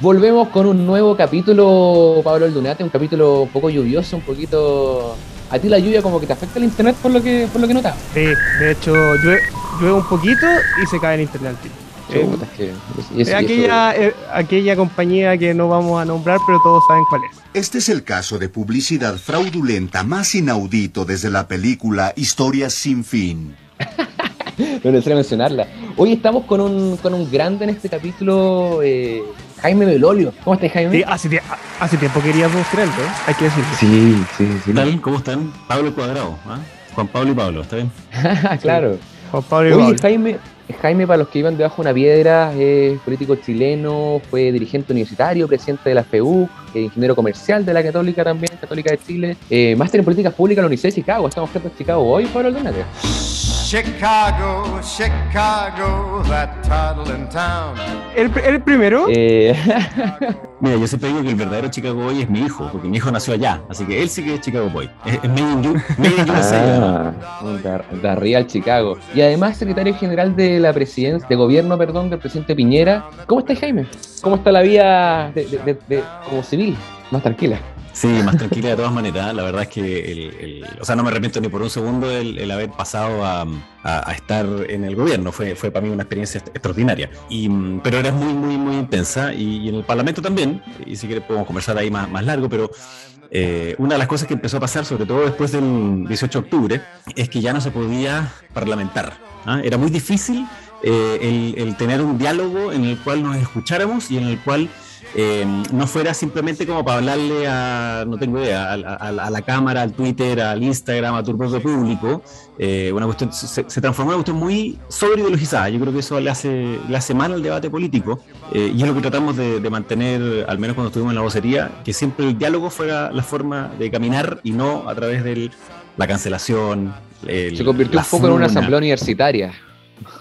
Volvemos con un nuevo capítulo, Pablo Aldunate, un capítulo un poco lluvioso, un poquito... A ti la lluvia como que te afecta el internet por lo que por lo que notas. Sí, de hecho llueve, llueve un poquito y se cae el internet al tiro. Eh, Chuta, es eso- aquella, eh, aquella compañía que no vamos a nombrar, pero todos saben cuál es. Este es el caso de publicidad fraudulenta más inaudito desde la película Historias sin fin. No es necesario mencionarla. Hoy estamos con un, con un grande en este capítulo, eh, Jaime Belolio. ¿Cómo estás, Jaime? Sí, hace, tie- hace tiempo queríamos mostrar ¿eh? hay que decirlo. sí, sí, sí. ¿Qué tal? ¿Cómo están? Pablo Cuadrado. ¿ah? Juan Pablo y Pablo, ¿está bien? claro. Juan Pablo y Oye, Pablo. Jaime, Jaime, para los que iban debajo de una piedra, es político chileno, fue dirigente universitario, presidente de la FEU, eh, ingeniero comercial de la Católica también, Católica de Chile, eh, máster en políticas públicas en la Universidad de Chicago. Estamos frente a Chicago hoy, Pablo Aldunate. Chicago, Chicago, that toddling town. El, el primero, Eh, Mira, yo siempre digo que el verdadero Chicago Boy es mi hijo, porque mi hijo nació allá, así que él sí que es Chicago Boy. Es, es Made in, U- Made in USA. ah, Real Chicago. Y además secretario general de la presidencia, de gobierno, perdón, del presidente Piñera. ¿Cómo está Jaime? ¿Cómo está la vida de, de- de- de- como civil? Más tranquila. Sí, más tranquila de todas maneras. La verdad es que, el, el- o sea, no me arrepiento ni por un segundo el, haber pasado a, estar en el gobierno. Fue, fue para mí una experiencia extraordinaria. Y, mm, pero era muy, muy, muy intensa. Y, en el Parlamento también. Y si quieres podemos conversar ahí más, largo, pero eh, una de las cosas que empezó a pasar, sobre todo después del 18 de octubre, es que ya no se podía parlamentar. ¿ah? Era muy difícil eh, el tener un diálogo en el cual nos escucháramos y en el cual eh, no fuera simplemente como para hablarle a, no tengo idea, a, a- a la cámara, al Twitter, al Instagram, a tu propio público, eh, una cuestión, se, se transformó en una cuestión muy sobreideologizada. Yo creo que eso le hace, le hace mal al debate político eh, y es lo que tratamos de, de mantener, al menos cuando estuvimos en la vocería, que siempre el diálogo fuera la forma de caminar y no a través de la cancelación. el- Se convirtió un poco en una asamblea universitaria.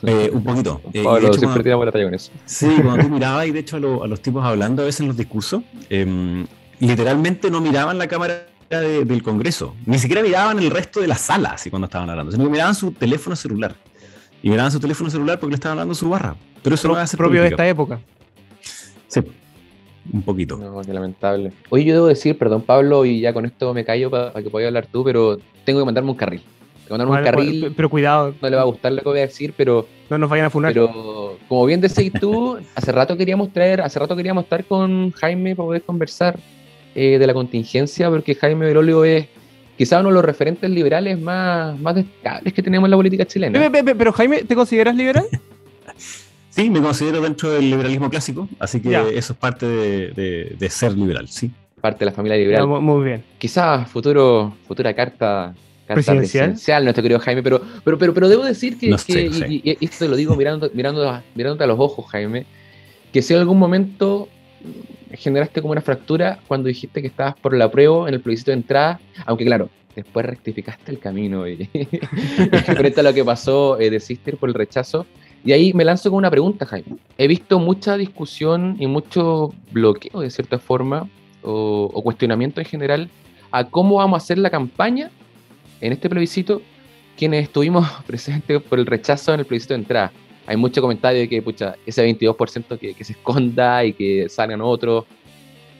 Eh, un poquito. Eh, de Pablo hecho, siempre cuando- tiramos la talla con eso. Sí, cuando tú mirabas, y de hecho a, lo- a los tipos hablando a veces en los discursos, em, literalmente no miraban la cámara de- del Congreso, ni siquiera miraban el resto de la sala, así cuando estaban hablando, sino que miraban su teléfono celular. Y miraban su teléfono celular porque le estaban hablando su barra. Pero eso no pro- hace propio de esta época. Sí, un poquito. No, qué lamentable. Oye, yo debo decir, perdón, Pablo, y ya con esto me callo para que pueda hablar tú, pero tengo que mandarme un carril. Un Bueno, carril. pero cuidado, no le va a gustar lo que voy a decir, pero, no nos vayan a funar. pero como bien decís tú, hace rato queríamos traer, hace rato queríamos estar con Jaime para poder conversar eh, de la contingencia, porque Jaime Berolio es quizá uno de los referentes liberales más, más destacables que tenemos en la política chilena. Pe- pe- pe- pero Jaime, ¿te consideras liberal? Sí, me considero dentro del liberalismo clásico, así que Ya. eso es parte de, de- de ser liberal, sí. Parte de la familia liberal. Muy bien. quizás futuro, futura carta Presidencial. presidencial. nuestro querido Jaime, pero, pero, pero, pero debo decir que, No sé, que- no sé. y, y- y esto te lo digo mirando, mirando, mirándote a los ojos, Jaime, que si en algún momento generaste como una fractura cuando dijiste que estabas por la prueba en el plebiscito de entrada, aunque claro, después rectificaste el camino y, frente a lo que pasó, eh, por el rechazo. Y ahí me lanzo con una pregunta, Jaime. He visto mucha discusión y mucho bloqueo, de cierta forma, o, o cuestionamiento en general, a cómo vamos a hacer la campaña en este plebiscito, quienes estuvimos presentes por el rechazo en el plebiscito de entrada. Hay mucho comentario de que, pucha, ese 22% que, que se esconda y que salgan otros.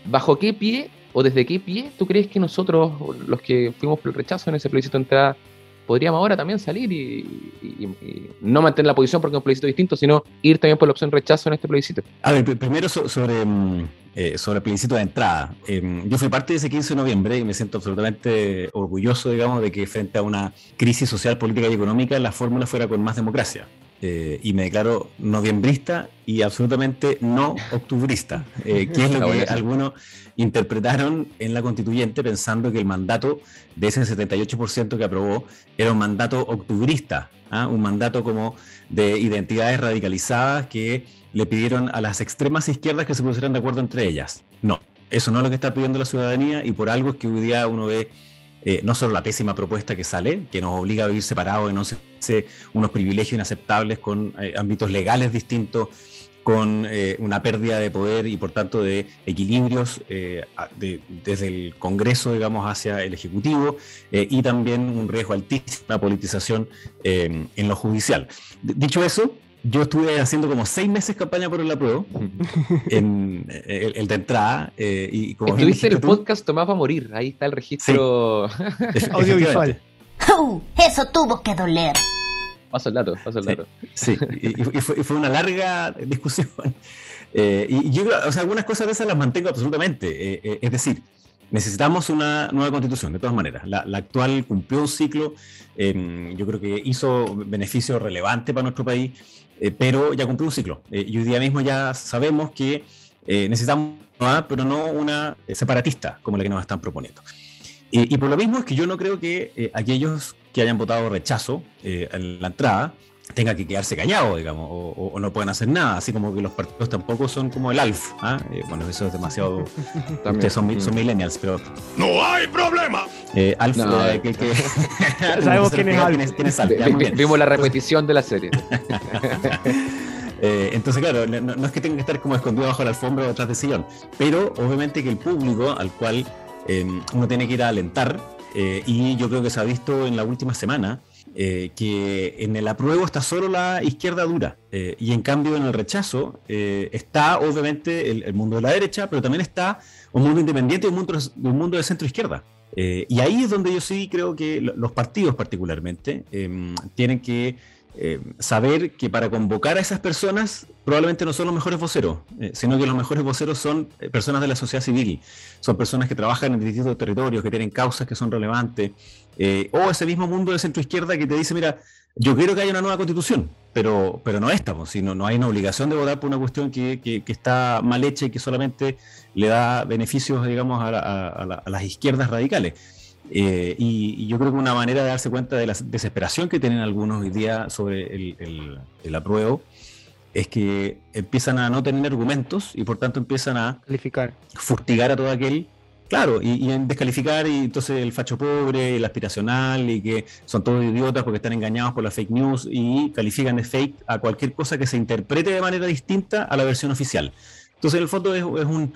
¿Bajo qué pie o desde qué pie tú crees que nosotros, los que fuimos por el rechazo en ese plebiscito de entrada, podríamos ahora también salir y, y- no mantener la posición porque es un plebiscito distinto, sino ir también por la opción rechazo en este plebiscito? A ver, pr- primero so- sobre, mm, eh, sobre el plebiscito de entrada. Em, yo fui parte de ese 15 de noviembre y me siento absolutamente orgulloso, digamos, de que frente a una crisis social, política y económica la fórmula fuera con más democracia. Eh, y me declaro noviembrista y absolutamente no octubrista, eh, que es lo que algunos interpretaron en la constituyente pensando que el mandato de ese 78% que aprobó era un mandato octubrista, ¿ah? un mandato como de identidades radicalizadas que le pidieron a las extremas izquierdas que se pusieran de acuerdo entre ellas. No, eso no es lo que está pidiendo la ciudadanía y por algo es que hoy día uno ve eh, no solo la pésima propuesta que sale, que nos obliga a vivir separados, sé, unos privilegios inaceptables con eh, ámbitos legales distintos, con eh, una pérdida de poder y por tanto de equilibrios desde el Congreso, digamos, hacia el Ejecutivo y también un riesgo altísimo de politización en lo judicial. Dicho eso, yo estuve haciendo como seis meses campaña por el apruebo, en el, el de entrada. eh, y como Estuviste en el tú, podcast Tomás va a morir. Ahí está el registro. Audiovisual. ¡Uh! Eso tuvo que doler. paso el dato, paso el Sí. dato. Sí, y, y fue, y fue una larga discusión. Eh, y yo creo, o sea, algunas cosas de esas las mantengo absolutamente. Eh, eh, es decir, necesitamos una nueva constitución, de todas maneras. La, actual cumplió un ciclo, eh, yo creo que hizo beneficio relevante para nuestro país, eh, pero ya cumplió un ciclo. Eh, y hoy día mismo ya sabemos que eh, necesitamos una, pero no una separatista como la que nos están proponiendo. Y, por lo mismo es que yo no creo que aquellos que hayan votado rechazo en la entrada tengan que quedarse callados, digamos, o, o- o no pueden hacer nada, así como que los partidos tampoco son como el ALF. ¿ah? Eh, bueno, eso es demasiado. Ustedes son, mi- son millennials, pero. ¡No hay problema! Eh, ALF, No, eh, que, que- Sabemos quién es Alf. ¿Quién es, quién es Alf? Vi- Ya, muy vi- bien. Vimos la repetición de la serie. Eh, entonces, claro, no, no es que tengan que estar como escondidos bajo la alfombra o detrás del sillón, pero obviamente que el público al cual eh, uno tiene que ir a alentar, eh, y yo creo que se ha visto en la última semana, eh, que en el apruebo está solo la izquierda dura, eh, y en cambio en el rechazo eh, está obviamente el, mundo de la derecha, pero también está un mundo independiente y un mundo, un mundo de centro izquierda. Eh, y ahí es donde yo sí creo que lo- los partidos particularmente eh, tienen que eh, saber que para convocar a esas personas probablemente no son los mejores voceros, eh, sino que los mejores voceros son eh, personas de la sociedad civil, son personas que trabajan en distintos territorios, que tienen causas que son relevantes, eh, o ese mismo mundo de centro izquierda que te dice, mira, yo quiero que haya una nueva constitución, pero, pero no esta, pues, sino no hay una obligación de votar por una cuestión que, que- que está mal hecha y que solamente le da beneficios, digamos, a, la- a- la- a las izquierdas radicales. Eh, y, y yo creo que una manera de darse cuenta de la desesperación que tienen algunos hoy día sobre el, el, el apruebo es que empiezan a no tener argumentos y por tanto empiezan a Calificar. fustigar a todo aquel, claro, y, y en descalificar y entonces el facho pobre, el aspiracional y que son todos idiotas porque están engañados por la fake news y califican de fake a cualquier cosa que se interprete de manera distinta a la versión oficial. Entonces en el fondo es, es un,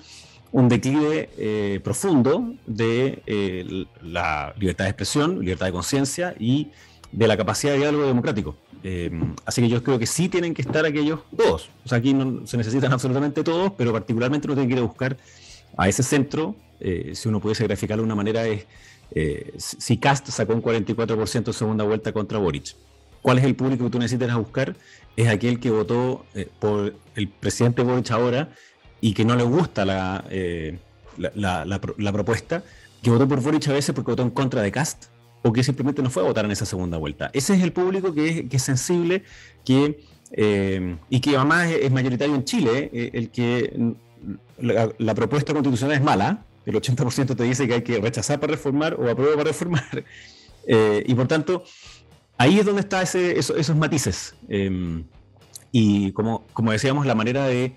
un declive eh, profundo de eh, la libertad de expresión, libertad de conciencia y de la capacidad de diálogo democrático. Eh, así que yo creo que sí tienen que estar aquellos todos. O sea, aquí no se necesitan absolutamente todos, pero particularmente uno tiene que ir a buscar a ese centro. eh, si uno pudiese graficarlo de una manera, es si Cast sacó un 44% en segunda vuelta contra Boric. ¿Cuál es el público que tú necesitas buscar? Es aquel que votó por el presidente Boric ahora y que no le gusta la, eh, la, la- la pro- la propuesta, que votó por Boric a veces porque votó en contra de Cast o que simplemente no fue a votar en esa segunda vuelta. Ese es el público que es, sensible que, eh, y que además es, mayoritario en Chile, eh, el que la, propuesta constitucional es mala, el 80% te dice que hay que rechazar para reformar o aprobar para reformar, y por tanto, ahí es donde están ese, eso- esos matices. Y como, como decíamos, la manera de,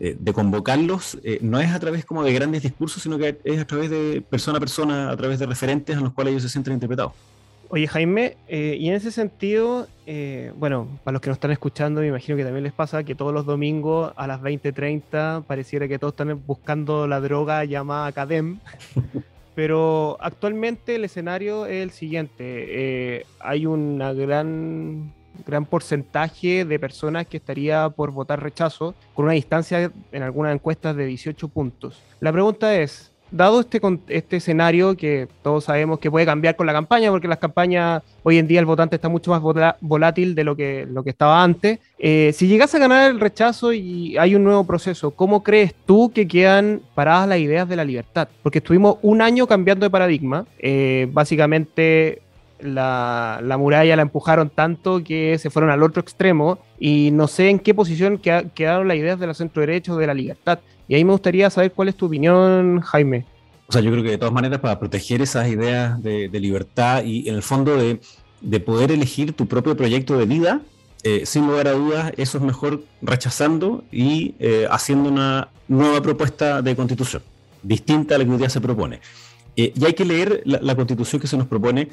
eh, de convocarlos eh, no es a través como de grandes discursos, sino que es a través de persona a persona, a través de referentes en los cuales ellos se sienten interpretados. Oye, Jaime, eh, y en ese sentido, bueno, para los que nos están escuchando, me imagino que también les pasa que todos los domingos a las 20:30 pareciera que todos están buscando la droga llamada Academ. Pero actualmente el escenario es el siguiente: hay una gran, gran porcentaje de personas que estaría por votar rechazo, con una distancia en algunas encuestas de 18 puntos. La pregunta es, dado este, este escenario que todos sabemos que puede cambiar con la campaña, porque las campañas, hoy en día el votante está mucho más volátil de lo que, lo que estaba antes, eh, si llegase a ganar el rechazo y hay un nuevo proceso, ¿cómo crees tú que quedan paradas las ideas de la libertad? Porque estuvimos un año cambiando de paradigma, eh, básicamente la, la muralla la empujaron tanto que se fueron al otro extremo y no sé en qué posición queda- quedaron las ideas de la centro derecha o de la libertad. Y ahí me gustaría saber cuál es tu opinión, Jaime. O sea, yo creo que de todas maneras para proteger esas ideas de, libertad y en el fondo de, de poder elegir tu propio proyecto de vida, eh, sin lugar a dudas, eso es mejor rechazando y eh, haciendo una nueva propuesta de constitución, distinta a la que hoy día se propone. Eh, y hay que leer la constitución que se nos propone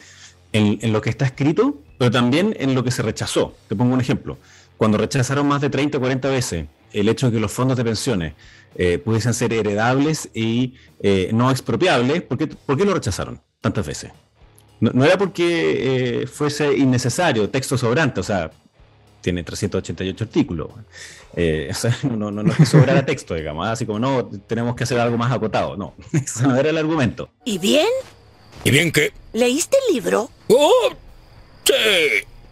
en, lo que está escrito, pero también en lo que se rechazó. Te pongo un ejemplo. Cuando rechazaron más de 30 o 40 veces el hecho de que los fondos de pensiones eh, pudiesen ser heredables y eh, no expropiables, ¿por qué, por qué lo rechazaron tantas veces? No, era porque eh, fuese innecesario, texto sobrante, o sea, tiene 388 artículos. Eh, o sea, no, no, no es que sobrara texto, digamos, así como no, tenemos que hacer algo más acotado. No, ese no era el argumento. ¿Y bien? ¿Y bien qué? ¿Leíste el libro? ¡Oh! ¡Sí!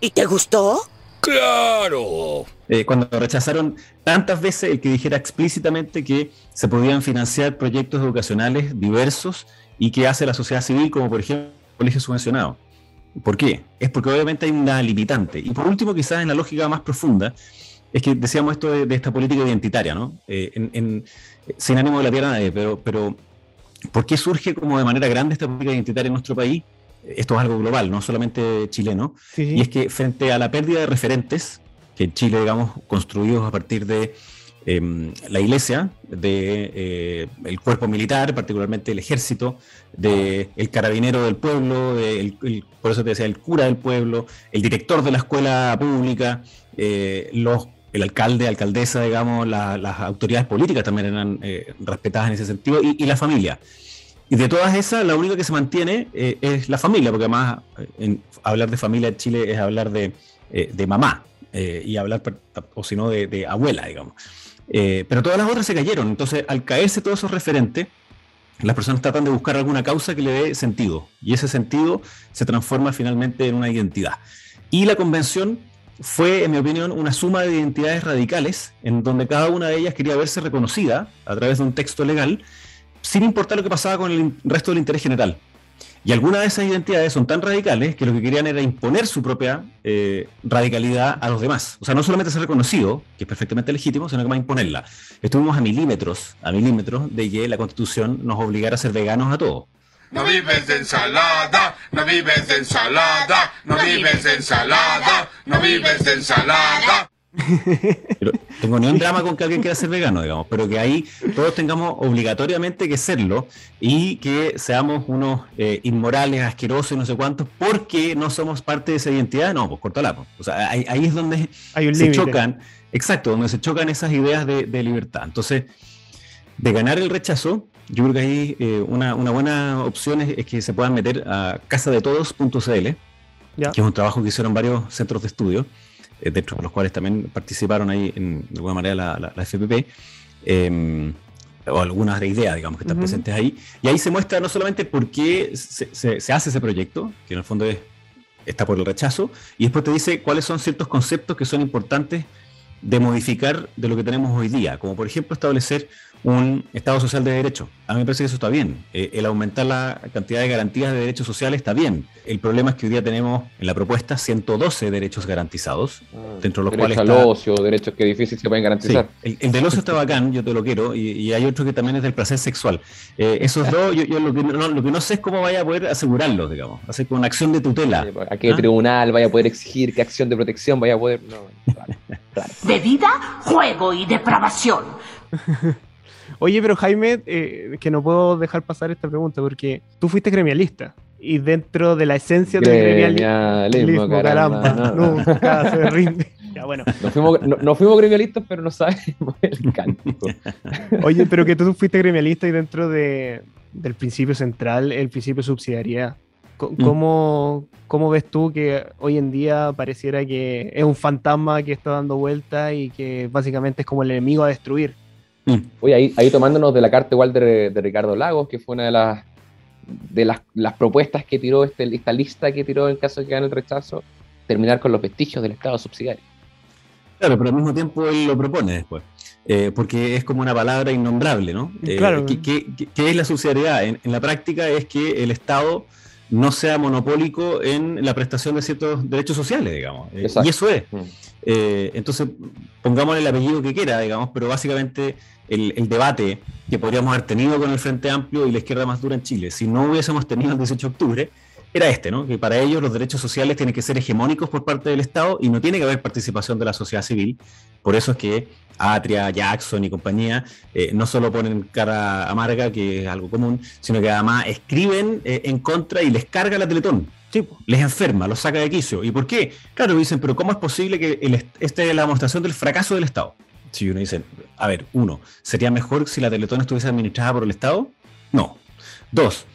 ¿Y te gustó? ¡Claro! Eh, cuando rechazaron tantas veces el que dijera explícitamente que se podían financiar proyectos educacionales diversos y que hace la sociedad civil, como por ejemplo el colegio subvencionado. ¿Por qué? Es porque obviamente hay una limitante. Y por último, quizás en la lógica más profunda, es que decíamos esto de, de esta política identitaria, ¿no? Eh, en- en- sin ánimo de latear a nadie, pero, pero ¿por qué surge como de manera grande esta política identitaria en nuestro país? Esto es algo global, no solamente chileno. Sí. Y es que frente a la pérdida de referentes, que en Chile, digamos, construidos a partir de eh, la iglesia, de eh, el cuerpo militar, particularmente el ejército, de el carabinero del pueblo, de el- el- por eso te decía, el cura del pueblo, el director de la escuela pública, eh, los, el alcalde, alcaldesa, digamos, la- las autoridades políticas también eran eh, respetadas en ese sentido, y, la familia. Y de todas esas, la única que se mantiene eh, es la familia, porque además eh, hablar de familia en Chile es hablar de, de mamá, y hablar, o si no, de, abuela, digamos. Pero todas las otras se cayeron. Entonces, al caerse todos esos referentes, las personas tratan de buscar alguna causa que le dé sentido. Y ese sentido se transforma finalmente en una identidad. Y la convención fue, en mi opinión, una suma de identidades radicales, en donde cada una de ellas quería verse reconocida a través de un texto legal, sin importar lo que pasaba con el resto del interés general. Y algunas de esas identidades son tan radicales que lo que querían era imponer su propia eh, radicalidad a los demás. O sea, no solamente ser reconocido, que es perfectamente legítimo, sino que más imponerla. Estuvimos a milímetros, a milímetros de que la constitución nos obligara a ser veganos a todos. No vives de ensalada, no vives de ensalada, no vives de ensalada, no vives de ensalada. Pero tengo ni un drama con que alguien quiera ser vegano, digamos, pero que ahí todos tengamos obligatoriamente que serlo y que seamos unos eh, inmorales, asquerosos y no sé cuántos, porque no somos parte de esa identidad, no, pues cortala. pues. O sea, ahí, ahí es donde Hay un se chocan, exacto, donde se chocan esas ideas de, de libertad. Entonces, de ganar el rechazo, yo creo que ahí eh, una, una buena opción es, es que se puedan meter a casadetodos.cl, Ya. que es un trabajo que hicieron varios centros de estudio, eh, dentro de los cuales también participaron ahí en, de alguna manera la, la- la FPP, eh, o algunas de ideas, digamos, que están presentes ahí. Y ahí se muestra no solamente por qué se, se- se hace ese proyecto, que en el fondo es, está por el rechazo, y después te dice cuáles son ciertos conceptos que son importantes de modificar de lo que tenemos hoy día, como por ejemplo establecer un Estado social de derecho. A mí me parece que eso está bien. Eh, el aumentar la cantidad de garantías de derechos sociales está bien. El problema es que hoy día tenemos en la propuesta 112 derechos garantizados, dentro de los cuales Derecho al está... ocio, derechos que difícil se pueden Sí, garantizar. el, el del ocio está bacán, yo te lo quiero, y, y hay otro que también es del placer sexual. Eh, esos dos, yo, yo lo, que no, lo que no sé es cómo vaya a poder asegurarlos, digamos, hacer con una acción de tutela. ¿A qué ¿Ah? tribunal vaya a poder exigir? ¿Qué acción de protección vaya a poder? No, claro, claro. Bebida, juego y depravación. Oye, pero Jaime, eh, que no puedo dejar pasar esta pregunta porque tú fuiste gremialista y dentro de la esencia del gremialismo, Gremialismo, caramba, no. nunca se rinde. Ya, bueno. No fuimos, no, no fuimos gremialistas, pero no sabemos el cántico. Oye, pero que tú fuiste gremialista y dentro de, del principio central, el principio de subsidiariedad. Mm. ¿Cómo, ¿Cómo ves tú que hoy en día pareciera que es un fantasma que está dando vuelta y que básicamente es como el enemigo a destruir? Mm. Oye, ahí, ahí tomándonos de la carta igual de, de Ricardo Lagos, que fue una de las de las, las propuestas que tiró este, esta lista que tiró en caso de que gane el rechazo, terminar con los vestigios del Estado subsidiario. Claro, pero al mismo tiempo él lo propone después. eh, porque es como una palabra innombrable, ¿no? Eh, Claro. ¿qué, qué- qué- es la subsidiariedad? En, en la práctica es que el Estado no sea monopólico en la prestación de ciertos derechos sociales, digamos. Eh, Exacto. y eso es. Mm. Eh, entonces, pongámosle el apellido que quiera, digamos, pero básicamente el, el debate que podríamos haber tenido con el Frente Amplio y la izquierda más dura en Chile, si no hubiésemos tenido el 18 de octubre, era este, ¿no? Que para ellos los derechos sociales tienen que ser hegemónicos por parte del Estado y no tiene que haber participación de la sociedad civil. Por eso es que Atria, Jackson y compañía eh, no solo ponen cara amarga, que es algo común, sino que además escriben eh, en contra y les carga la Teletón Sí, les enferma, los saca de quicio. ¿Y por qué? Claro, dicen, pero ¿cómo es posible que el esta es la demostración del fracaso del Estado? Si uno dice, a ver, uno, ¿sería mejor si la Teletón estuviese administrada por el Estado? No. Dos,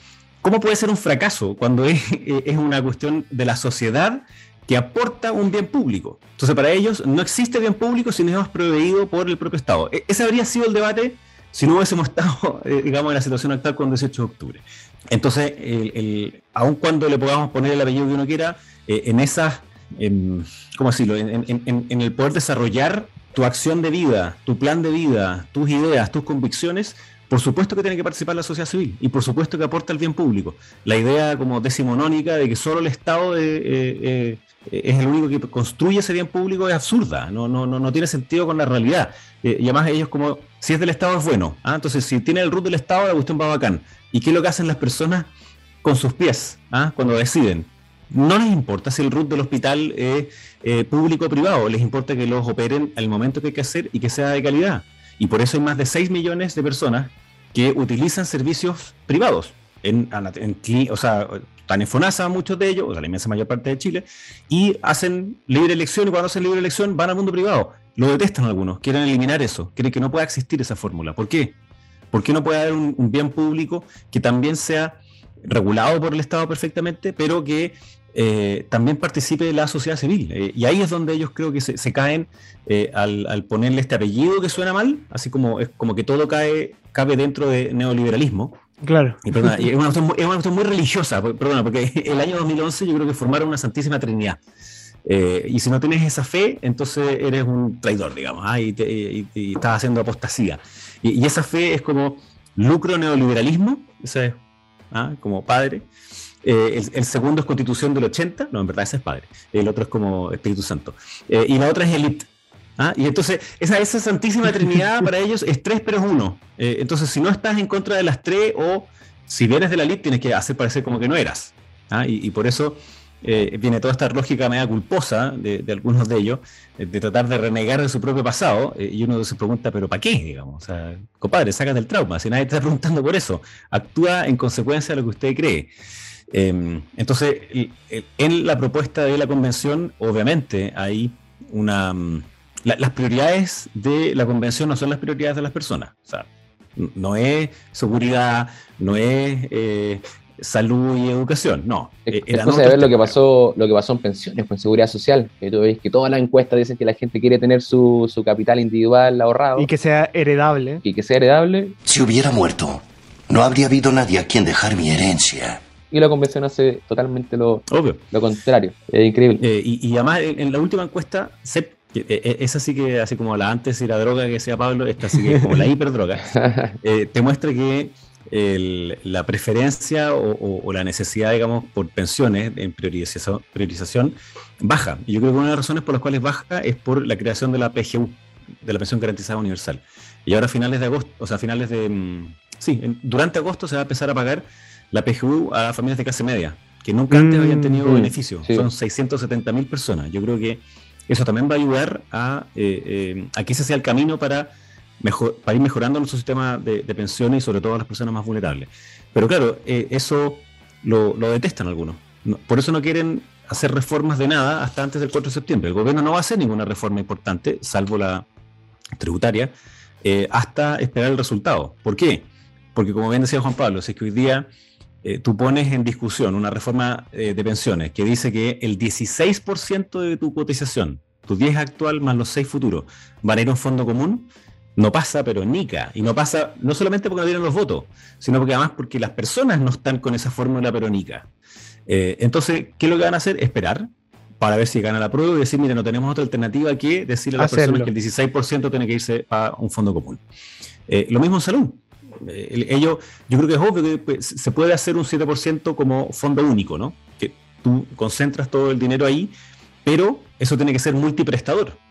¿cómo puede ser un fracaso cuando es, es una cuestión de la sociedad que aporta un bien público. Entonces, para ellos no existe bien público si no es proveído por el propio Estado. E- ese habría sido el debate si no hubiésemos estado, eh, digamos, en la situación actual con 18 de octubre. Entonces, el, aun cuando le podamos poner el apellido que uno quiera, eh, en esas, em, ¿cómo decirlo? En el poder desarrollar tu acción de vida, tu plan de vida, tus ideas, tus convicciones, por supuesto que tiene que participar la sociedad civil y por supuesto que aporta el bien público. La idea como decimonónica de que solo el Estado eh, eh, eh, es el único que construye ese bien público es absurda, no, no, no, no tiene sentido con la realidad. Eh, y además ellos como, si es del Estado es bueno, ¿ah? entonces si tiene el root del Estado la cuestión va bacán. ¿Y qué es lo que hacen las personas con sus pies ¿ah? cuando deciden? No les importa si el root del hospital es eh, público o privado, les importa que los operen al momento que hay que hacer y que sea de calidad. Y por eso hay más de 6 millones de personas que utilizan servicios privados. En, o sea, están en FONASA muchos de ellos, o sea, la inmensa mayor parte de Chile, y hacen libre elección, y cuando hacen libre elección van al mundo privado. Lo detestan algunos, quieren eliminar eso, creen que no puede existir esa fórmula. ¿Por qué? ¿Por qué no puede haber un bien público que también sea regulado por el Estado perfectamente, pero que eh, también participe la sociedad civil? Eh, y ahí es donde ellos creo que se, se caen eh, al, al ponerle este apellido que suena mal, así como es como que todo cae, cabe dentro de neoliberalismo. Claro. Y, perdona, y es, una cuestión muy, es una cuestión muy religiosa, perdona, porque el año 2011 yo creo que formaron una Santísima Trinidad. Eh, y si no tienes esa fe, entonces eres un traidor, digamos, ah, y, te- y- y estás haciendo apostasía. Y, esa fe es como lucro neoliberalismo, ese es ah, como padre. Eh, el, el segundo es Constitución del 80, no, en verdad ese es padre. El otro es como Espíritu Santo. Eh, y la otra es elite. ¿ah? Y entonces, esa, esa Santísima Trinidad para ellos es tres, pero es uno. Eh, entonces, si no estás en contra de las tres, o si vienes de la elite, tienes que hacer parecer como que no eras. ¿ah? Y, y por eso eh, viene toda esta lógica media culposa de, de algunos de ellos, eh, de tratar de renegar de su propio pasado, eh, y uno se pregunta, ¿pero para qué? Digamos, o sea, compadre, sácate el trauma, si nadie te está preguntando por eso, actúa en consecuencia de lo que usted cree. Eh, entonces, en la propuesta de la convención, obviamente, hay una... mm, la- las prioridades de la convención no son las prioridades de las personas. O sea, no es seguridad, no es salud y educación, no. Es, Eh, eran cosa de ver lo que pasó, lo que pasó en pensiones, pues, en seguridad social. Que tú ves que todas las encuestas dicen que la gente quiere tener su, su capital individual ahorrado Y que sea heredable. y que sea heredable. Si hubiera muerto, no habría habido nadie a quien dejar mi herencia. Y la convención hace totalmente lo, Obvio. lo contrario. Es increíble. Eh, y, y además, en, en la última encuesta, eh, eh, esa sí que, así como la antes y la droga que decía Pablo, esta sí que es como la hiperdroga, eh, te muestra que el- la preferencia o, o- o la necesidad, digamos, por pensiones en priorización, priorización baja. Y yo creo que una de las razones por las cuales baja es por la creación de la PGU, de la pensión garantizada universal. Y ahora a finales de agosto, o sea, a finales de... mm, Sí, en- durante agosto se va a empezar a pagar la PGU a familias de clase media, que nunca antes Mm, habían tenido mm, beneficios. sí. Son 670 mil personas. Yo creo que eso también va a ayudar a, eh, eh, a que ese sea el camino para, mejor, para ir mejorando nuestro sistema de, pensiones y sobre todo a las personas más vulnerables. Pero claro, eh, eso lo, detestan algunos. No- por eso no quieren hacer reformas de nada hasta antes del 4 de septiembre. El gobierno no va a hacer ninguna reforma importante, salvo la tributaria, eh, hasta esperar el resultado. ¿Por qué? Porque como bien decía Juan Pablo, si es que hoy día eh, tú pones en discusión una reforma eh, de pensiones que dice que el 16% de tu cotización, tu 10 actual más los 6 futuros, van a ir a un fondo común, no pasa, pero nica. Y no pasa no solamente porque no tienen los votos, sino porque además porque las personas no están con esa fórmula peronica. Eh, entonces, ¿qué es lo que van a hacer? Esperar para ver si gana la prueba y decir, mire, no tenemos otra alternativa que decirle a las Hacerlo. personas que el 16% tiene que irse a un fondo común. Eh, lo mismo en salud. Eh, ello, yo creo que es obvio que pues, se puede hacer un 7% como fondo único, ¿no? Que tú concentras todo el dinero ahí, pero eso tiene que ser multiprestador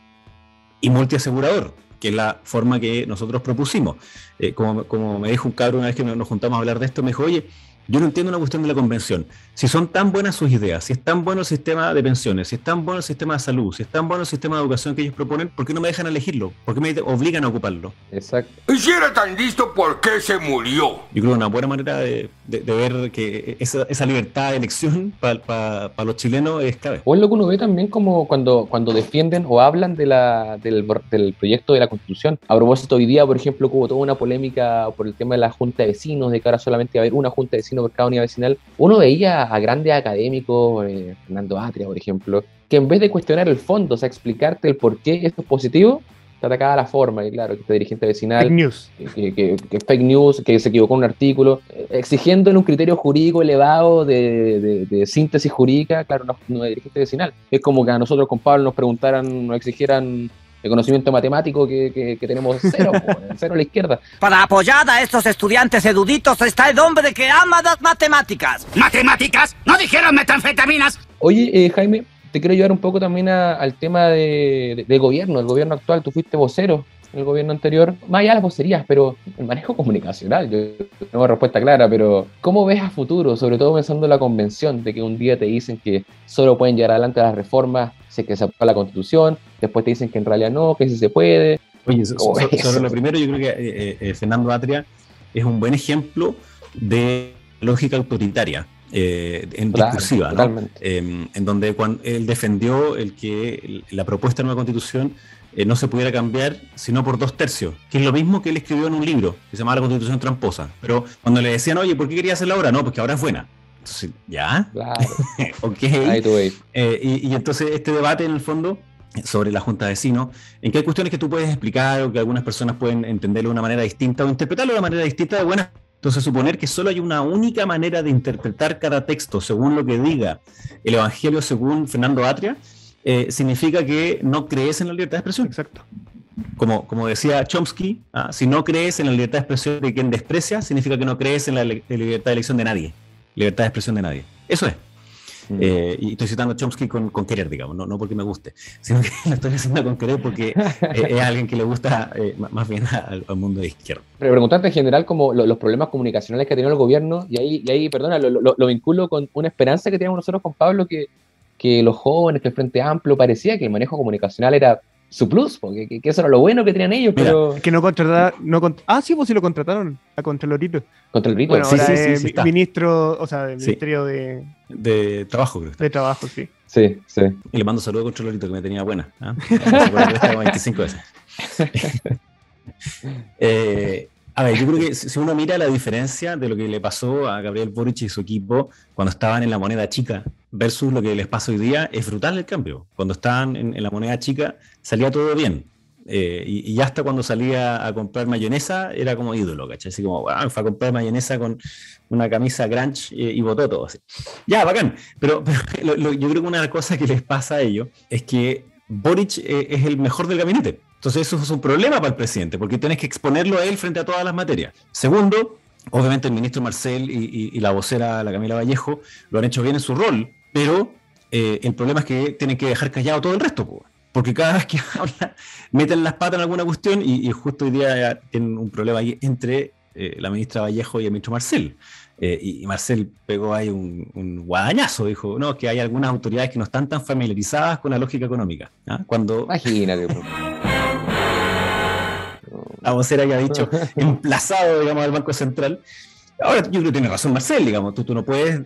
y multiasegurador, que es la forma que nosotros propusimos. Eh, como, como me dijo un cabro una vez que nos juntamos a hablar de esto, me dijo, oye, yo no entiendo una cuestión de la convención. Si son tan buenas sus ideas, si es tan bueno el sistema de pensiones, si es tan bueno el sistema de salud, si es tan bueno el sistema de educación que ellos proponen, ¿por qué no me dejan elegirlo? ¿Por qué me obligan a ocuparlo? Exacto. Y si era tan listo, ¿por qué se murió? Yo creo que una buena manera de, de- de ver que esa, esa libertad de elección para los chilenos es clave. O es lo que uno ve también como cuando, cuando defienden o hablan de la, del, del proyecto de la Constitución. A propósito, hoy día, por ejemplo, hubo toda una polémica por el tema de la Junta de Vecinos, de que ahora solamente va a haber una Junta de Vecinos por cada unidad vecinal. Uno veía a grandes académicos, eh, Fernando Atria, por ejemplo, que en vez de cuestionar el fondo, o sea, explicarte el por qué esto es positivo, te atacaba la forma, y claro, que este dirigente vecinal, Fake news. que, que- que fake news, que se equivocó en un artículo, eh, exigiendo en un criterio jurídico elevado de, de- de síntesis jurídica, claro, no, no de dirigente vecinal. Es como que a nosotros con Pablo nos preguntaran, nos exigieran el conocimiento matemático que, que- que tenemos cero, cero a la izquierda. Para apoyar a estos estudiantes eruditos está el hombre que ama las matemáticas. ¿Matemáticas? ¿No dijeron metanfetaminas? Oye, eh, Jaime, te quiero llevar un poco también a- al tema de, de- del gobierno, el gobierno actual. Tú fuiste vocero el gobierno anterior, más allá de las vocerías, pero el manejo comunicacional, yo no tengo respuesta clara, pero ¿cómo ves a futuro, sobre todo pensando en la convención, de que un día te dicen que solo pueden llevar adelante las reformas si es que se aprueba la constitución, después te dicen que en realidad no, que sí se puede? Oye, so- ¿Cómo so- sobre lo primero, yo creo que eh, eh, Fernando Atria es un buen ejemplo de lógica autoritaria. eh, en Claro, discursiva, ¿no? Eh, en donde cuando él defendió el que la propuesta de nueva constitución eh, no se pudiera cambiar sino por dos tercios, que es lo mismo que él escribió en un libro que se llama La Constitución Tramposa. Pero cuando le decían, oye, ¿por qué quería hacerla ahora? No, porque ahora es buena. Entonces, ¿ya? Claro, ok. Eh, y, y entonces este debate en el fondo sobre la Junta de Vecinos, en que hay cuestiones que tú puedes explicar o que algunas personas pueden entenderlo de una manera distinta o interpretarlo de una manera distinta de buena. Entonces suponer que solo hay una única manera de interpretar cada texto según lo que diga el Evangelio según Fernando Atria, eh, significa que no crees en la libertad de expresión. Exacto. Como, como decía Chomsky, ah, si no crees en la libertad de expresión de quien desprecia, significa que no crees en la libertad de elección de nadie. Libertad de expresión de nadie. Eso es. Mm. Eh, y estoy citando a Chomsky con, con querer, digamos, no, no porque me guste, sino que lo estoy haciendo con querer porque eh, es alguien que le gusta eh, más bien al, al mundo de izquierda. Pero preguntarte en general como lo- los problemas comunicacionales que ha tenido el gobierno, y ahí, y ahí perdona, lo, lo- lo vinculo con una esperanza que teníamos nosotros con Pablo, que, que los jóvenes, que el Frente Amplio, parecía que el manejo comunicacional era su plus, porque que, que eso era lo bueno que tenían ellos, Mira, pero Que no contrataron. No cont- ah, sí, pues sí lo contrataron a Contralorito. contra el grito. Bueno, sí, ahora sí, sí, es sí ministro, o sea, del Sí. Ministerio de, De trabajo, creo de Trabajo, sí. Sí, sí. Y le mando saludos a Controlorito que me tenía buena. ¿ah? Estaba 25 veces. Eh, a ver, yo creo que si si uno mira la diferencia de lo que le pasó a Gabriel Boric y su equipo cuando estaban en la moneda chica versus lo que les pasa hoy día, es brutal el cambio. Cuando estaban en, en la moneda chica salía todo bien. Eh, y, y hasta cuando salía a comprar mayonesa era como ídolo, ¿cachai? Así como, "Wow, fue a comprar mayonesa con una camisa grunge eh, y votó todo. así. Ya, bacán. Pero, pero lo- lo- yo creo que una de las cosas que les pasa a ellos es que Boric eh, es el mejor del gabinete. Entonces eso es un problema para el presidente, porque tienes que exponerlo a él frente a todas las materias. Segundo, obviamente el ministro Marcel y, y- y la vocera, la Camila Vallejo, lo han hecho bien en su rol, pero eh, el problema es que tienen que dejar callado todo el resto, po, porque cada vez que hablan, meten las patas en alguna cuestión y, y justo hoy día ya tienen un problema ahí entre eh, la ministra Vallejo y el ministro Marcel. Eh, y y Marcel pegó ahí un, un guadañazo, dijo, no, que hay algunas autoridades que no están tan familiarizadas con la lógica económica. ¿ah? Cuando Imagínate. la vocera que ha dicho emplazado, digamos, al Banco Central. Ahora yo creo que tiene razón Marcel, digamos, tú, tú no puedes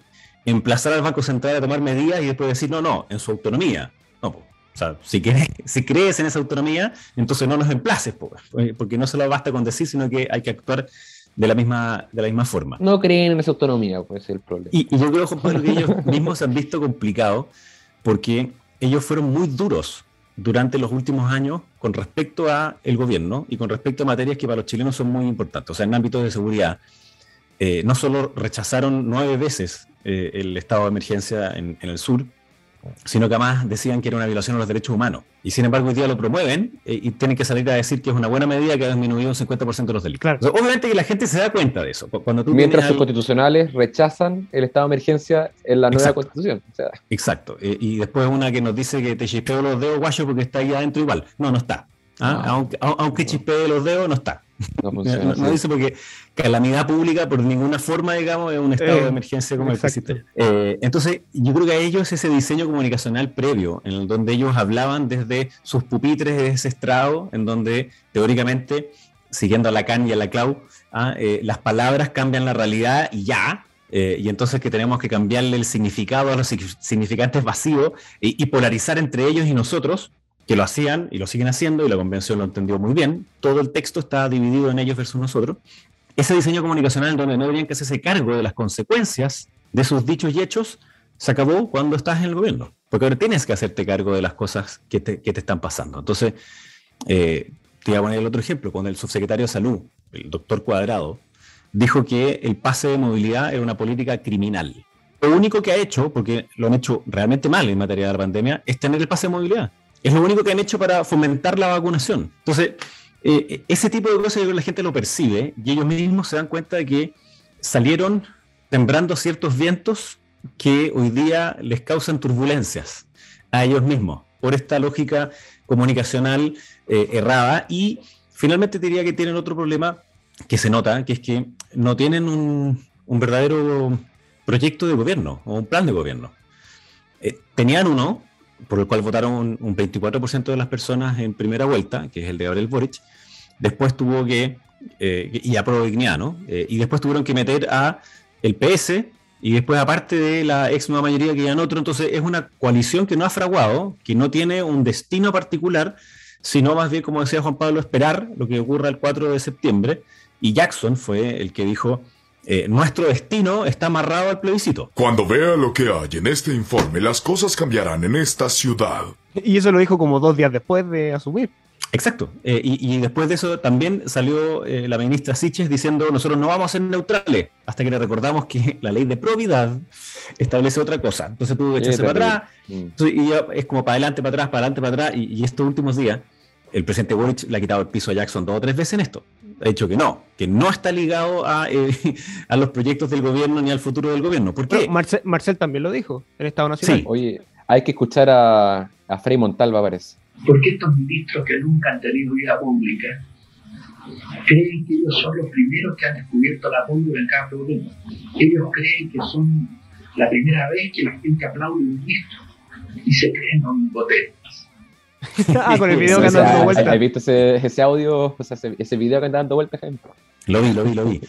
emplazar al Banco Central a tomar medidas y después decir, no, no, en su autonomía. No, po. o sea, si, quieres, si crees en esa autonomía, entonces no nos emplaces, po, porque no solo basta con decir, sino que hay que actuar de la misma, de la misma forma. No creen en esa autonomía, pues es el problema. Y, y yo creo, Juan que ellos mismos se han visto complicados porque ellos fueron muy duros durante los últimos años con respecto a el gobierno y con respecto a materias que para los chilenos son muy importantes. O sea, en ámbitos de seguridad, eh, no solo rechazaron nueve veces eh, el estado de emergencia en, en el sur, sino que además decían que era una violación a los derechos humanos. Y sin embargo, hoy día lo promueven eh, y tienen que salir a decir que es una buena medida que ha disminuido un 50% de los delitos. Claro. O sea, obviamente que la gente se da cuenta de eso. Cu- Cuando tú Mientras sus al- constitucionales rechazan el estado de emergencia en la nueva Exacto. constitución. O sea, Exacto. Eh, y después una que nos dice que te chispeo los dedos, guayo, porque está ahí adentro igual. No, no está. ¿Ah? No. Aunque, au- aunque chispee los dedos, no está. No funciona. no- dice porque calamidad pública por ninguna forma, digamos, es un estado Eh, de emergencia como el que. Eh, entonces, yo creo que a ellos ese diseño comunicacional previo, en el donde ellos hablaban desde sus pupitres de ese estrado, en donde teóricamente, siguiendo a Lacan y a la Clau, ah, eh, las palabras cambian la realidad y ya. eh, y entonces que tenemos que cambiarle el significado a los sig- significantes vacíos y, y polarizar entre ellos y nosotros, que lo hacían y lo siguen haciendo, y la convención lo entendió muy bien. Todo el texto está dividido en ellos versus nosotros. Ese diseño comunicacional donde no deberían que hacerse cargo de las consecuencias de sus dichos y hechos, se acabó cuando estás en el gobierno. porque ahora tienes que hacerte cargo de las cosas que te, que te están pasando. Entonces, eh, te voy a poner el otro ejemplo, cuando el subsecretario de Salud, el doctor Cuadrado, dijo que el pase de movilidad era una política criminal. Lo único que ha hecho, porque lo han hecho realmente mal en materia de la pandemia, es tener el pase de movilidad. Es lo único que han hecho para fomentar la vacunación. Entonces, eh, ese tipo de cosas yo creo que la gente lo percibe y ellos mismos se dan cuenta de que salieron sembrando ciertos vientos que hoy día les causan turbulencias a ellos mismos por esta lógica comunicacional eh, errada y finalmente diría que tienen otro problema que se nota, que es que no tienen un, verdadero proyecto de gobierno o un plan de gobierno. Eh, tenían uno, por el cual votaron un, 24% de las personas en primera vuelta, que es el de Gabriel Boric, después tuvo que, eh, y aprobó ¿no? y después tuvieron que meter a el PS, y después aparte de la ex nueva mayoría que en otro, entonces es una coalición que no ha fraguado, que no tiene un destino particular, sino más bien, como decía Juan Pablo, esperar lo que ocurra el 4 de septiembre. Y Jackson fue el que dijo, eh, nuestro destino está amarrado al plebiscito. Cuando vea lo que hay en este informe, las cosas cambiarán en esta ciudad. Y eso lo dijo como dos días después de asumir. Exacto. Eh, y, después de eso también salió eh, la ministra Siches diciendo nosotros no vamos a ser neutrales, hasta que le recordamos que la ley de probidad establece otra cosa. Entonces tuvo que echarse para atrás, mm. y es como para adelante, para atrás, para adelante, para atrás, y, estos últimos días el presidente Boric le ha quitado el piso a Jackson dos o tres veces en esto. Ha dicho que no, que no está ligado a, eh, a los proyectos del gobierno ni al futuro del gobierno. ¿Por qué? Marcel, también lo dijo en Estado Nacional. Sí. Oye, hay que escuchar a, a Frei Montalva, parece. Porque estos ministros que nunca han tenido vida pública creen que ellos son los primeros que han descubierto la pólvora en cada problema. Ellos creen que son la primera vez que la gente aplaude un ministro y se creen omnipotentes. Ah, con el video que anda dando vueltas. ¿Has visto ese, ese, audio, o sea, ese, video que anda dando vueltas, Lo vi, lo vi, lo vi.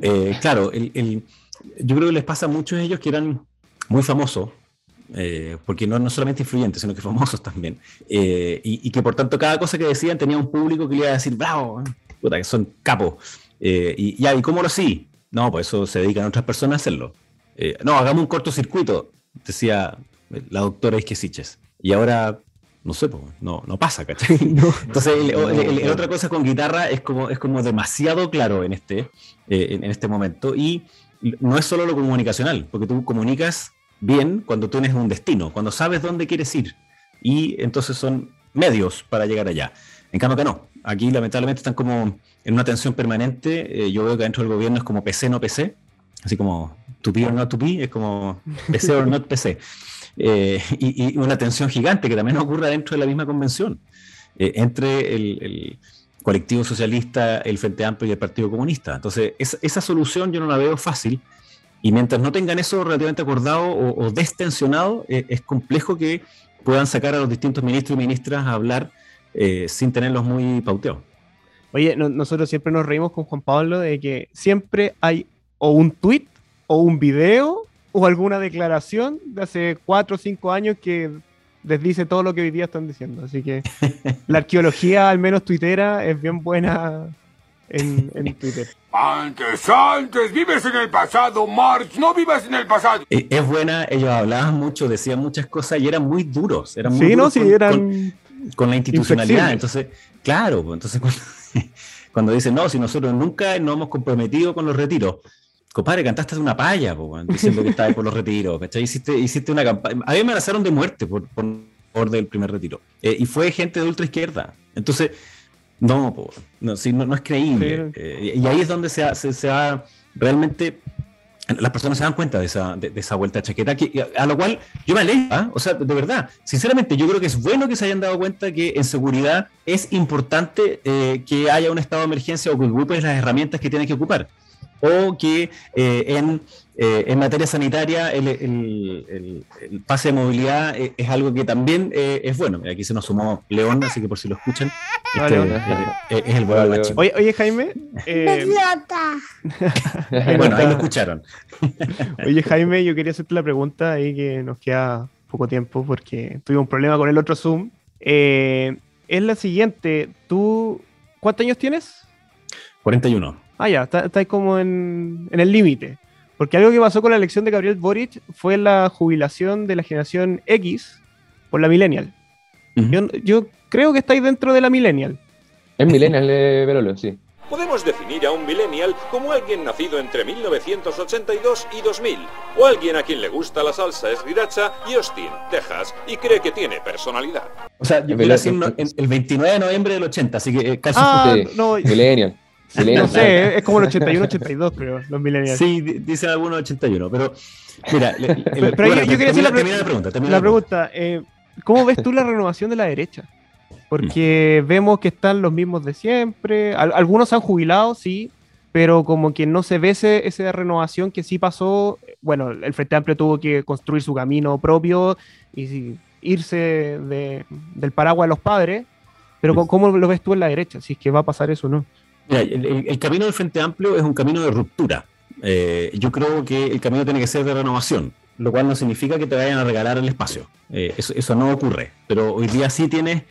Eh, claro, el, el, yo creo que les pasa a muchos de ellos que eran muy famosos eh, porque no, no solamente influyentes, sino que famosos también, eh, y, que por tanto cada cosa que decían tenía un público que le iba a decir, bravo, puta, que son capos. Eh, y ya, ¿y cómo lo sí? No, pues eso se dedican otras personas a hacerlo. no, hagamos un cortocircuito, decía la doctora Isquesiches. Y ahora, no sé, pues, no, no pasa, ¿cachai? Entonces, la otra cosa con guitarra es como, es como demasiado claro en este, en este momento. Y no es solo lo comunicacional, porque tú comunicas bien cuando tienes un destino, cuando sabes dónde quieres ir. Y entonces son medios para llegar allá. En cambio que no. Aquí lamentablemente están como en una tensión permanente. Eh, yo veo que dentro del gobierno es como PC no PC. Así como tupi o no tupi, es como PC o no PC. Eh, y, una tensión gigante que también ocurre dentro de la misma convención. Eh, entre el, colectivo socialista, el Frente Amplio y el Partido Comunista. Entonces, esa solución yo no la veo fácil y mientras no tengan eso relativamente acordado o, destensionado, eh, es complejo que puedan sacar a los distintos ministros y ministras a hablar eh, sin tenerlos muy pauteados. Oye, nosotros siempre nos reímos con Juan Pablo de que siempre hay o un tweet o un video o alguna declaración de hace cuatro o cinco años que desdice todo lo que hoy día están diciendo. Así que la arqueología, al menos tuitera, es bien buena en, en Twitter. Antes, antes, vives en el pasado, March, no vivas en el pasado. Eh, es buena, ellos hablaban mucho, decían muchas cosas y eran muy duros. Eran muy sí, duros no, sí, eran. Con, la institucionalidad. Entonces, claro, pues, entonces cuando, dicen, no, si nosotros nunca nos hemos comprometido con los retiros. Compadre, cantaste una palla, pues, diciendo que estabas por los retiros, Hiciste, hiciste una campaña. A mí me amenazaron de muerte por, por, del primer retiro. Eh, y fue gente de ultra izquierda. Entonces, no, no, no, es creíble. Eh, y ahí es donde se, se, realmente las personas se dan cuenta de esa, de, esa vuelta a chaqueta, a lo cual yo me alegro, ¿ah? o sea, de verdad, sinceramente, yo creo que es bueno que se hayan dado cuenta que en seguridad es importante eh, que haya un estado de emergencia o que ocupes las herramientas que tienes que ocupar, o que eh, en eh, en materia sanitaria, el, pase de movilidad eh, es, algo que también eh, es bueno. aquí se nos sumó León, así que por si lo escuchan, este, es el vuelo de oye, oye, Jaime. bueno, ahí lo escucharon. oye, Jaime, yo quería hacerte la pregunta ahí que nos queda poco tiempo porque tuvimos un problema con el otro Zoom. es la siguiente. ¿Tú cuántos años tienes? 41. Ah, ya, estás como en, en el límite. Porque algo que pasó con la elección de Gabriel Boric fue la jubilación de la generación X por la millennial. yo, yo, creo que estáis dentro de la millennial. Es millennial, eh, Verolo, sí. Podemos definir a un millennial como alguien nacido entre 1982 y 2000, o alguien a quien le gusta la salsa esriracha y Austin, Texas, y cree que tiene personalidad. O sea, yo nací el 29 de noviembre del 80, así que eh, casi... Ah, no, millennial. No sé, es como el 81, 82, creo, los millennials. Sí, dicen algunos 81, pero mira, pero yo, quería hacer la, pregunta. la pregunta, eh, ¿cómo ves tú la renovación de la derecha? Porque vemos que están los mismos de siempre. algunos han jubilado, sí, pero como que no se ve ese, esa renovación que sí pasó. Bueno, el Frente Amplio tuvo que construir su camino propio y irse del paraguas de los padres. Pero ¿cómo lo ves tú en la derecha? Si es que va a pasar eso o no. El, camino del Frente Amplio es un camino de ruptura. Eh, yo creo que el camino tiene que ser de renovación, lo cual no significa que te vayan a regalar el espacio. Eh, eso, no ocurre. Pero hoy día sí tienes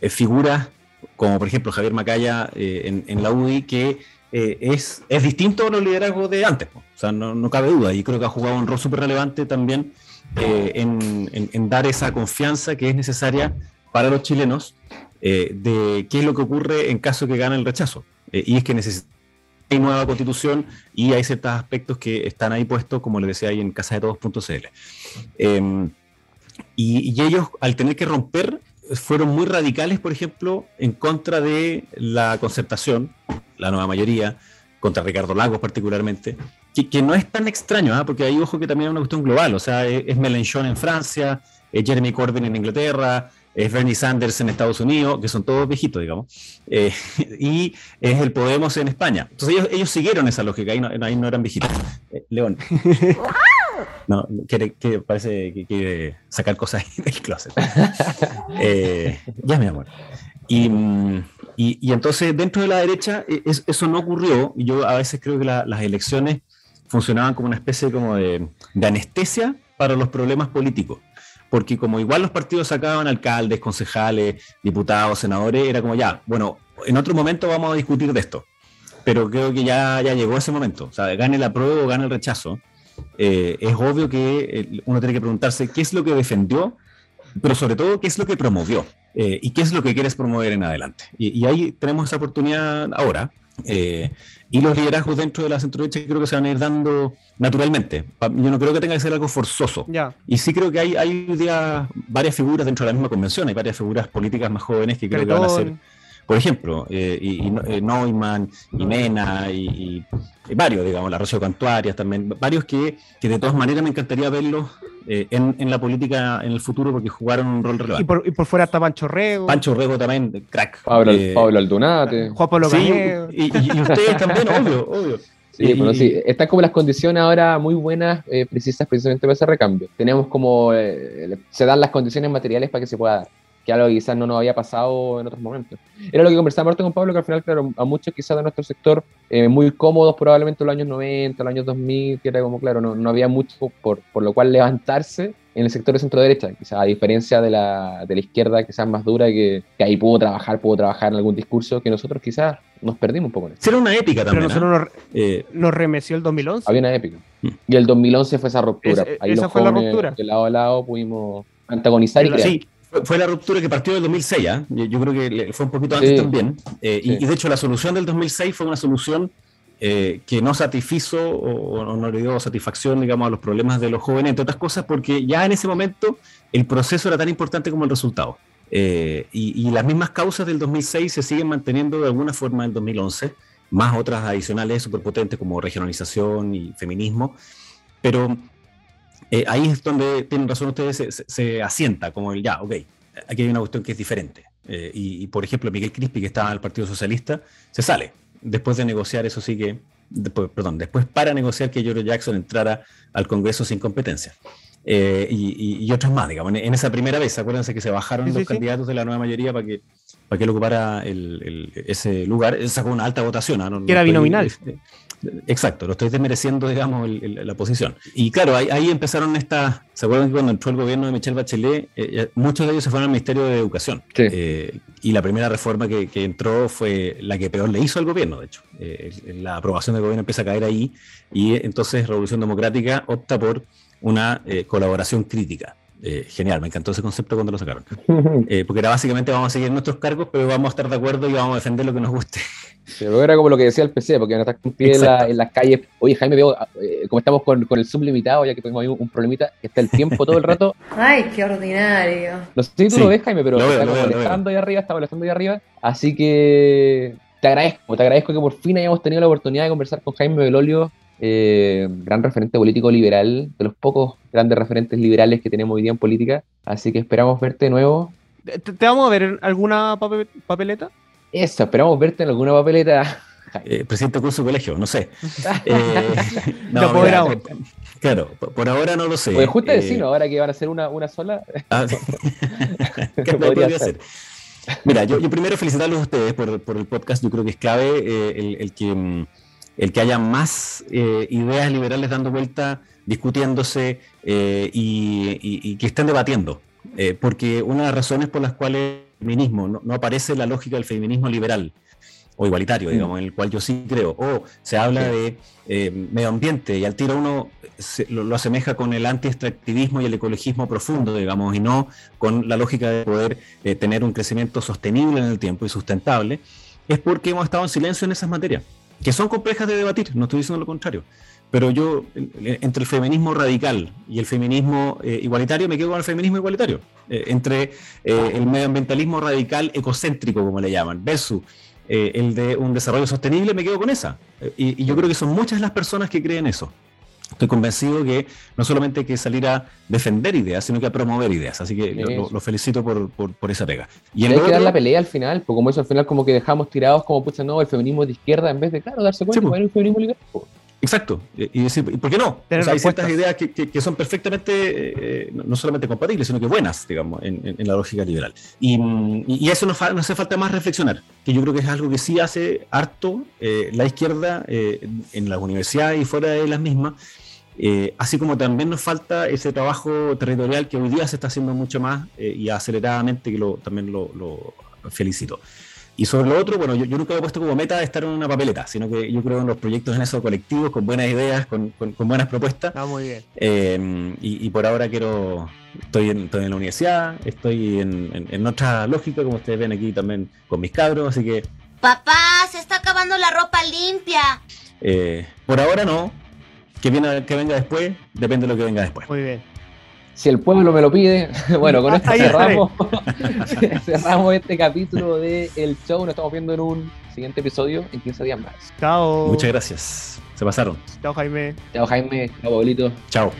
eh, figuras como por ejemplo Javier Macaya eh, en, la UDI, que eh, es, distinto a los liderazgos de antes, o sea, no, cabe duda, y creo que ha jugado un rol súper relevante también en, dar esa confianza que es necesaria para los chilenos de qué es lo que ocurre en caso que gane el rechazo. Y es que necesitamos hay nueva constitución y hay ciertos aspectos que están ahí puestos, como les decía ahí en casa de todos.cl. Em, y, ellos, al tener que romper fueron muy radicales, por ejemplo, en contra de la concertación, la nueva mayoría, contra Ricardo Lagos particularmente, que, no es tan extraño, ¿ah? porque hay ojo que también es una cuestión global, o sea, es, Mélenchon en Francia, es Jeremy Corbyn en Inglaterra, es Bernie Sanders en Estados Unidos, que son todos viejitos, digamos, eh, y es el Podemos en España. Entonces ellos, ellos siguieron esa lógica, ahí no, ahí no eran viejitos. Eh, León. No, quiere, que parece que quiere sacar cosas del closet. Eh, ya, mi amor. Y, y, entonces, dentro de la derecha, e, eso no ocurrió. Y yo a veces creo que las elecciones funcionaban como una especie como de, anestesia para los problemas políticos. Porque como igual los partidos sacaban alcaldes, concejales, diputados, senadores, era como ya, bueno, en otro momento vamos a discutir de esto. Pero creo que ya, ya llegó ese momento. O sea, gane la prueba o gane el rechazo. Eh, es obvio que eh, uno tiene que preguntarse qué es lo que defendió, pero sobre todo qué es lo que promovió eh, y qué es lo que quieres promover en adelante. Y, ahí tenemos esa oportunidad ahora. Y los liderazgos dentro de la centro-derecha creo que se van a ir dando naturalmente. Yo no creo que tenga que ser algo forzoso. Y sí creo que hay, hay varias figuras dentro de la misma convención, hay varias figuras políticas más jóvenes que creo que van a ser por ejemplo, eh, y, eh, Neumann, y Mena, y, varios, digamos, la Rocío Cantuarias también, varios que, que de todas maneras me encantaría verlos eh, en, la política en el futuro porque jugaron un rol relevante. Y por, y por fuera está Pancho Rego. Pancho Rego también, crack. Pablo, Pablo Aldunate. Juan Pablo sí, y, y, ustedes también, obvio, obvio. Sí, bueno, sí, están como las condiciones ahora muy buenas, precisas precisamente para ese recambio. Tenemos como, se dan las condiciones materiales para que se pueda dar que algo que quizás no nos había pasado en otros momentos. Era lo que conversaba con Pablo, que al final, claro, a muchos quizás de nuestro sector, eh, muy cómodos probablemente en los años 90, los años 2000, que era como, claro, no, no había mucho por, por, lo cual levantarse en el sector de centro-derecha, quizás a diferencia de la, de la izquierda, quizás más dura, que, que, ahí pudo trabajar, pudo trabajar en algún discurso, que nosotros quizás nos perdimos un poco en eso. Era una épica también. Pero nosotros ¿ah? nos, eh, nos, remeció el 2011. Había una épica. Mm. Y el 2011 fue esa ruptura. ahí esa fue la ruptura. De lado a lado pudimos antagonizar y crear. Sí, fue la ruptura que partió del 2006, ¿ah? yo, creo que fue un poquito antes también. Eh, y, de hecho la solución del 2006 fue una solución eh, que no satisfizo o, no le dio satisfacción, digamos, a los problemas de los jóvenes, entre otras cosas, porque ya en ese momento el proceso era tan importante como el resultado. Eh, y, las mismas causas del 2006 se siguen manteniendo de alguna forma en el 2011, más otras adicionales superpotentes como regionalización y feminismo, pero eh, ahí es donde tienen razón ustedes, se, asienta como el ya, ok, aquí hay una cuestión que es diferente. Eh, y, por ejemplo, Miguel Crispi, que estaba en el Partido Socialista, se sale. Después de negociar, eso sí que, después, perdón, después para negociar que George Jackson entrara al Congreso sin competencia. eh, y, y, otras más, digamos. En, esa primera vez, acuérdense que se bajaron los candidatos de la nueva mayoría para que, para que él ocupara el, ese lugar. Él sacó una alta votación. ¿no? era binominal. Exacto, lo estoy desmereciendo, digamos, la posición. Y claro, ahí, empezaron estas. ¿Se acuerdan que cuando entró el gobierno de Michelle Bachelet, eh, muchos de ellos se fueron al Ministerio de Educación? Eh, y la primera reforma que, entró fue la que peor le hizo al gobierno, de hecho. Eh, la aprobación del gobierno empieza a caer ahí y entonces Revolución Democrática opta por una colaboración crítica. Genial, me encantó ese concepto cuando lo sacaron. porque era básicamente vamos a seguir nuestros cargos, pero vamos a estar de acuerdo y vamos a defender lo que nos guste. Pero era como lo que decía el PC, porque no estás con pie en, las calles. Oye, Jaime, veo, eh, como estamos con, con, el sublimitado, ya que tengo ahí un, problemita, que está el tiempo todo el rato. Ay, qué ordinario. No sé si tú lo ves, Jaime, pero está molestando ahí arriba, está molestando ahí arriba. Así que te agradezco, te agradezco que por fin hayamos tenido la oportunidad de conversar con Jaime Belolio, eh, gran referente político liberal, de los pocos grandes referentes liberales que tenemos hoy día en política. Así que esperamos verte de nuevo. ¿Te, vamos a ver en alguna papeleta? Eso, esperamos verte en alguna papeleta. Eh, presidente de curso de colegio, no sé. Eh, no, por ahora. Claro, por ahora no lo sé. Pues justo eh, ahora que van a ser una, una sola. Ah, ¿Qué podría ser? Mira, yo, primero felicitarlos a ustedes por, por, el podcast. Yo creo que es clave eh, el, que, mm, el que haya más ideas liberales dando vuelta, discutiéndose y, y, que estén debatiendo. porque una de las razones por las cuales feminismo, no, aparece la lógica del feminismo liberal o igualitario, mm. digamos, en el cual yo sí creo. O se habla de eh, medio ambiente y al tiro uno lo, asemeja con el anti-extractivismo y el ecologismo profundo, digamos, y no con la lógica de poder eh, tener un crecimiento sostenible en el tiempo y sustentable, es porque hemos estado en silencio en esas materias, que son complejas de debatir, no estoy diciendo lo contrario. Pero yo, entre el feminismo radical y el feminismo eh, igualitario, me quedo con el feminismo igualitario. Eh, entre eh, el medioambientalismo radical ecocéntrico, como le llaman, versus el de un desarrollo sostenible, me quedo con esa. Y, yo creo que son muchas las personas que creen eso. Estoy convencido que no solamente hay que salir a defender ideas, sino que a promover ideas. Así que lo, felicito por, por, esa pega. Y, hay que dar la pelea al final, porque como eso al final como que dejamos tirados como, pucha, no, el feminismo de izquierda, en vez de, claro, darse cuenta que hay un feminismo liberal. Exacto, y decir, ¿por qué no? hay ciertas ideas que, son perfectamente, eh, no solamente compatibles, sino que buenas, digamos, en, la lógica liberal. Y, eso nos, hace falta más reflexionar, que yo creo que es algo que sí hace harto eh, la izquierda eh, en las universidades y fuera de las mismas, así como también nos falta ese trabajo territorial que hoy día se está haciendo mucho más y aceleradamente, que lo, también lo, lo felicito. Y sobre lo otro, bueno, yo, nunca he puesto como meta estar en una papeleta, sino que yo creo en los proyectos en esos colectivos, con buenas ideas, con, buenas propuestas. Está muy bien. Eh, y, por ahora quiero, estoy en, en la universidad, estoy en, otra lógica, como ustedes ven aquí también con mis cabros, así que... Papá, se está acabando la ropa limpia. Eh, por ahora no. Que, viene, que venga después, depende de lo que venga después. Muy bien si el pueblo me lo pide, bueno, con esto cerramos, cerramos este capítulo de El Show. Nos estamos viendo en un siguiente episodio en 15 días más. Chao. Muchas gracias. Se pasaron. Chao, Jaime. Chao, Jaime. Chao, Pablito. Chao.